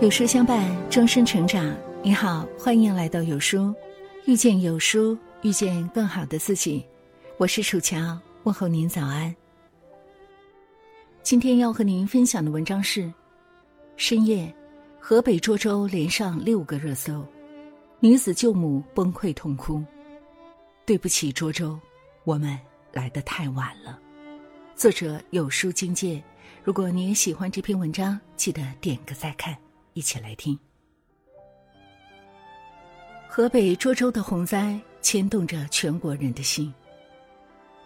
有书相伴，终身成长。你好，欢迎来到有书，遇见有书，遇见更好的自己。我是楚乔，问候您早安。今天要和您分享的文章是：深夜，河北涿州连上六个热搜，女子救母崩溃痛哭。对不起，涿州，我们来的太晚了。作者有书境界。如果你也喜欢这篇文章，记得点个再看。一起来听。河北涿州的洪灾牵动着全国人的心。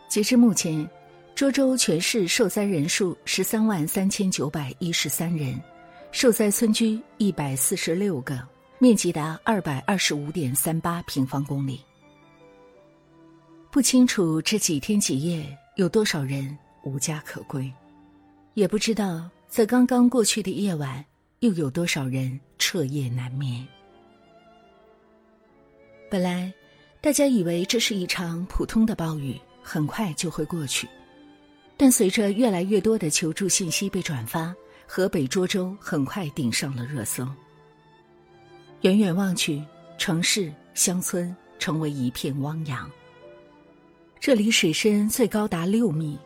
截至目前，涿州全市受灾人数十三万三千九百一十三人，受灾村居一百四十六个，面积达二百二十五点三八平方公里。不清楚这几天几夜有多少人无家可归，也不知道在刚刚过去的夜晚。又有多少人彻夜难眠？本来，大家以为这是一场普通的暴雨，很快就会过去。但随着越来越多的求助信息被转发，河北涿州很快顶上了热搜。远远望去，城市、乡村成为一片汪洋。这里水深最高达六米，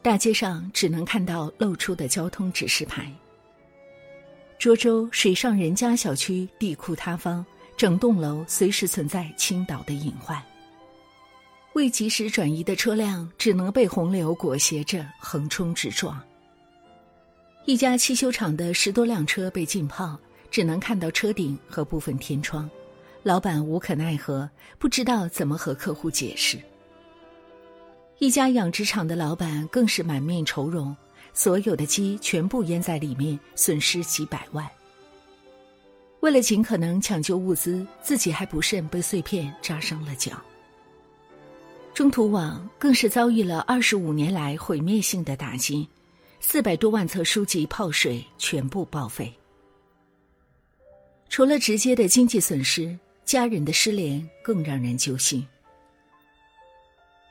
大街上只能看到露出的交通指示牌。涿州水上人家小区地库塌方，整栋楼随时存在倾倒的隐患。未及时转移的车辆只能被洪流裹挟着横冲直撞。一家汽修厂的十多辆车被浸泡，只能看到车顶和部分天窗，老板无可奈何，不知道怎么和客户解释。一家养殖场的老板更是满面愁容。所有的鸡全部淹在里面，损失几百万。为了尽可能抢救物资，自己还不慎被碎片扎伤了脚。中途网更是遭遇了二十五年来毁灭性的打击，四百多万册书籍泡水，全部报废。除了直接的经济损失，家人的失联更让人揪心。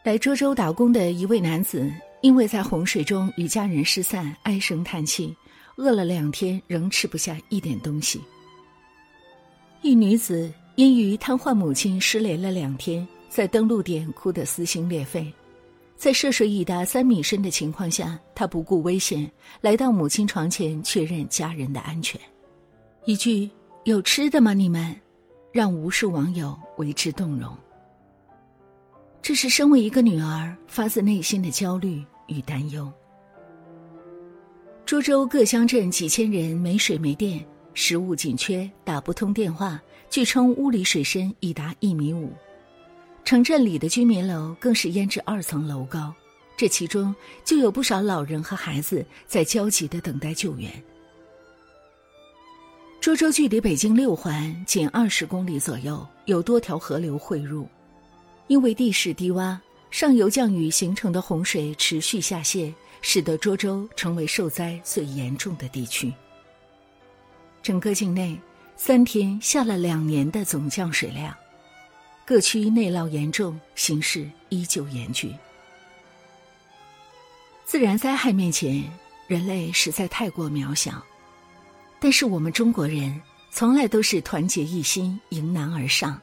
来涿州打工的一位男子。因为在洪水中与家人失散，唉声叹气，饿了两天仍吃不下一点东西。一女子因于瘫痪母亲失联了两天，在登陆点哭得撕心裂肺，在涉水已达三米深的情况下，她不顾危险来到母亲床前确认家人的安全。一句“有吃的吗？你们”，让无数网友为之动容。这是身为一个女儿发自内心的焦虑与担忧。涿州各乡镇几千人没水没电，食物紧缺，打不通电话，据称屋里水深已达一米五，城镇里的居民楼更是淹至二层楼高，这其中就有不少老人和孩子在焦急的等待救援。涿州距离北京六环仅二十公里左右，有多条河流汇入。因为地势低洼，上游降雨形成的洪水持续下泄，使得涿州成为受灾最严重的地区。整个境内三天下了两年的总降水量，各区内涝严重，形势依旧严峻。自然灾害面前，人类实在太过渺小，但是我们中国人从来都是团结一心，迎难而上。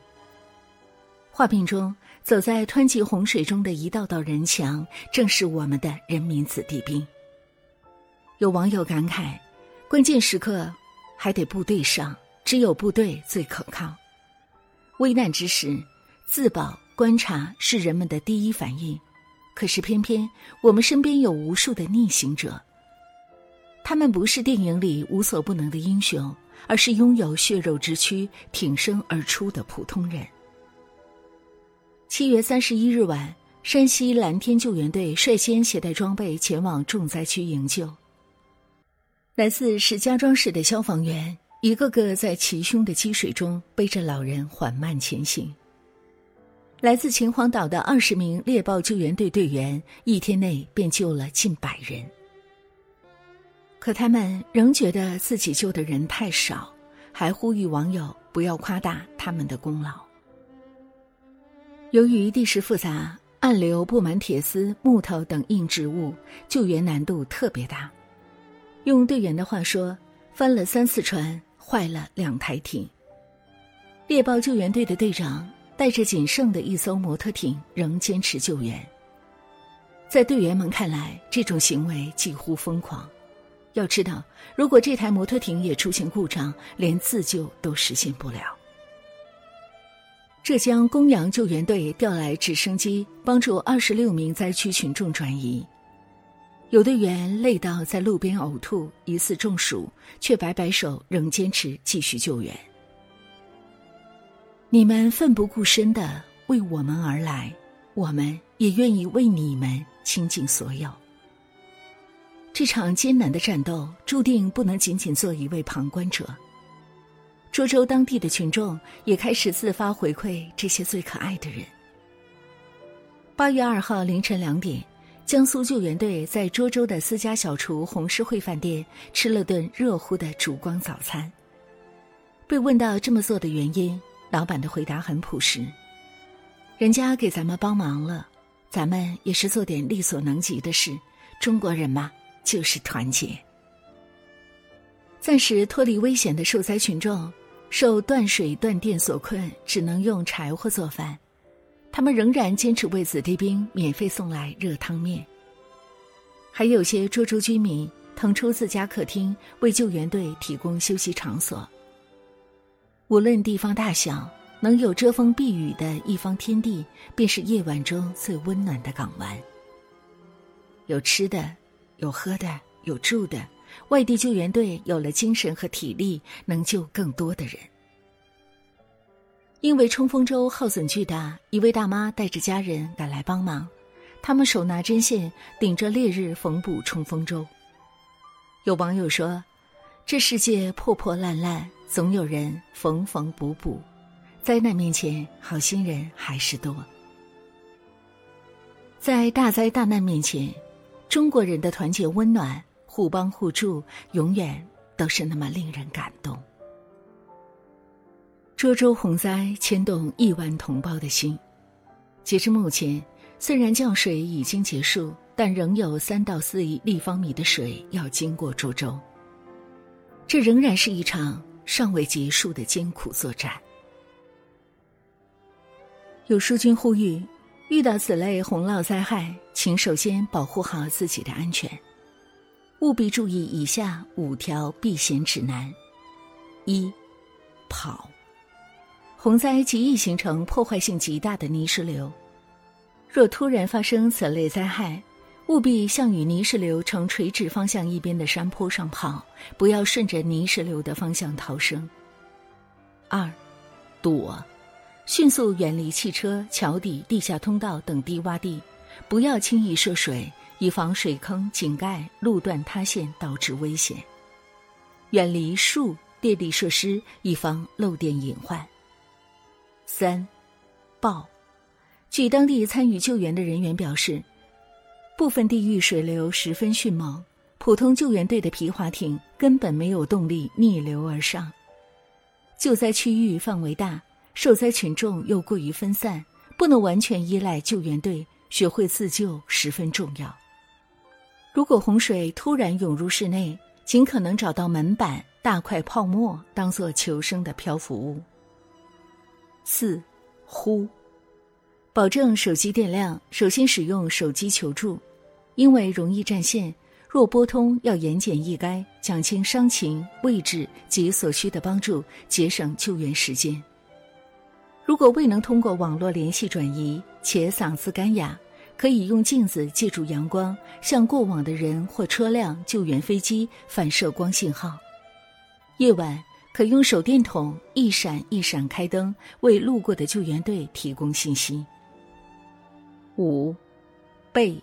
画面中。走在湍急洪水中的一道道人墙，正是我们的人民子弟兵。有网友感慨：“关键时刻还得部队上，只有部队最可靠。危难之时，自保观察是人们的第一反应。可是偏偏我们身边有无数的逆行者，他们不是电影里无所不能的英雄，而是拥有血肉之躯挺身而出的普通人。”七月三十一日晚，山西蓝天救援队率先携带装备前往重灾区营救。来自石家庄市的消防员一个个在齐胸的积水中背着老人缓慢前行。来自秦皇岛的二十名猎豹救援队队员一天内便救了近百人。可他们仍觉得自己救的人太少，还呼吁网友不要夸大他们的功劳。由于地势复杂，暗流布满铁丝、木头等硬植物，救援难度特别大。用队员的话说：“翻了三次船，坏了两台艇。猎豹救援队的队长带着仅剩的一艘摩托艇，仍坚持救援。在队员们看来，这种行为几乎疯狂。要知道，如果这台摩托艇也出现故障，连自救都实现不了。浙江公羊救援队调来直升机，帮助二十六名灾区群众转移。有队员累到在路边呕吐，疑似中暑，却摆摆手，仍坚持继续救援。你们奋不顾身的为我们而来，我们也愿意为你们倾尽所有。这场艰难的战斗注定不能仅仅做一位旁观者。涿州当地的群众也开始自发回馈这些最可爱的人。八月二号凌晨两点。江苏救援队在涿州的私家小厨红狮会饭店吃了顿热乎的烛光早餐。被问到这么做的原因，老板的回答很朴实：“人家给咱们帮忙了，咱们也是做点力所能及的事。中国人嘛，就是团结。”暂时脱离危险的受灾群众，受断水断电所困，只能用柴火做饭。他们仍然坚持为子弟兵免费送来热汤面。还有些涿州居民腾出自家客厅为救援队提供休息场所。无论地方大小，能有遮风避雨的一方天地，便是夜晚中最温暖的港湾。有吃的，有喝的，有住的，外地救援队有了精神和体力，能救更多的人。因为冲锋舟耗损巨大，一位大妈带着家人赶来帮忙。他们手拿针线，顶着烈日缝补冲锋舟。有网友说：“这世界破破烂烂，总有人缝缝补补。灾难面前，好心人还是多。在大灾大难面前，中国人的团结温暖、互帮互助，永远都是那么令人感动。”涿州洪灾牵动亿万同胞的心。截至目前，虽然降水已经结束，但仍有三到四亿立方米的水要经过涿州。这仍然是一场尚未结束的艰苦作战。有书君呼吁：遇到此类洪涝灾害，请首先保护好自己的安全，务必注意以下五条避险指南：一、跑。洪灾极易形成破坏性极大的泥石流，若突然发生此类灾害，务必向与泥石流呈垂直方向一边的山坡上跑，不要顺着泥石流的方向逃生。二，躲，迅速远离汽车、桥底、地下通道等低洼地，不要轻易涉水，以防水坑、井盖、路段塌陷导致危险。远离树、电力设施，以防漏电隐患。三，报。据当地参与救援的人员表示，部分地域水流十分迅猛，普通救援队的皮划艇根本没有动力逆流而上。救灾区域范围大，受灾群众又过于分散，不能完全依赖救援队，学会自救十分重要。如果洪水突然涌入室内，尽可能找到门板、大块泡沫当做求生的漂浮物。四，呼，保证手机电量。首先使用手机求助，因为容易占线。若拨通，要言简意赅，讲清伤情、位置及所需的帮助，节省救援时间。如果未能通过网络联系转移，且嗓子干哑，可以用镜子借助阳光，向过往的人或车辆、救援飞机反射光信号。夜晚。可用手电筒一闪一闪开灯，为路过的救援队提供信息。五，备，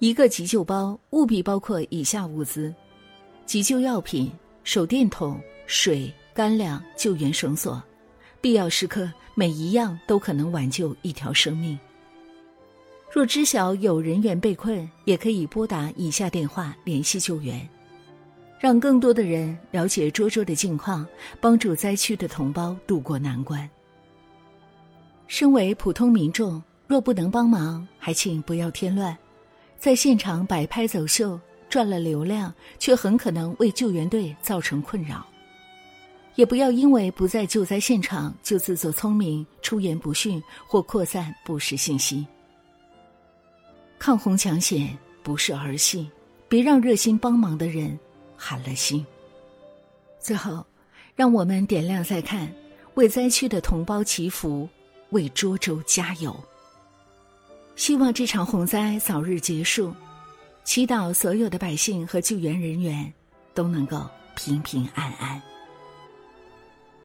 一个急救包务必包括以下物资：急救药品、手电筒、水、干粮、救援绳索，必要时刻每一样都可能挽救一条生命。若知晓有人员被困，也可以拨打以下电话联系救援。让更多的人了解涿州的近况，帮助灾区的同胞渡过难关。身为普通民众，若不能帮忙，还请不要添乱，在现场摆拍走秀赚了流量，却很可能为救援队造成困扰。也不要因为不在救灾现场就自作聪明、出言不逊或扩散不实信息。抗洪抢险不是儿戏，别让热心帮忙的人寒了心。最后，让我们点亮再看，为灾区的同胞祈福，为涿州加油。希望这场洪灾早日结束，祈祷所有的百姓和救援人员都能够平平安安。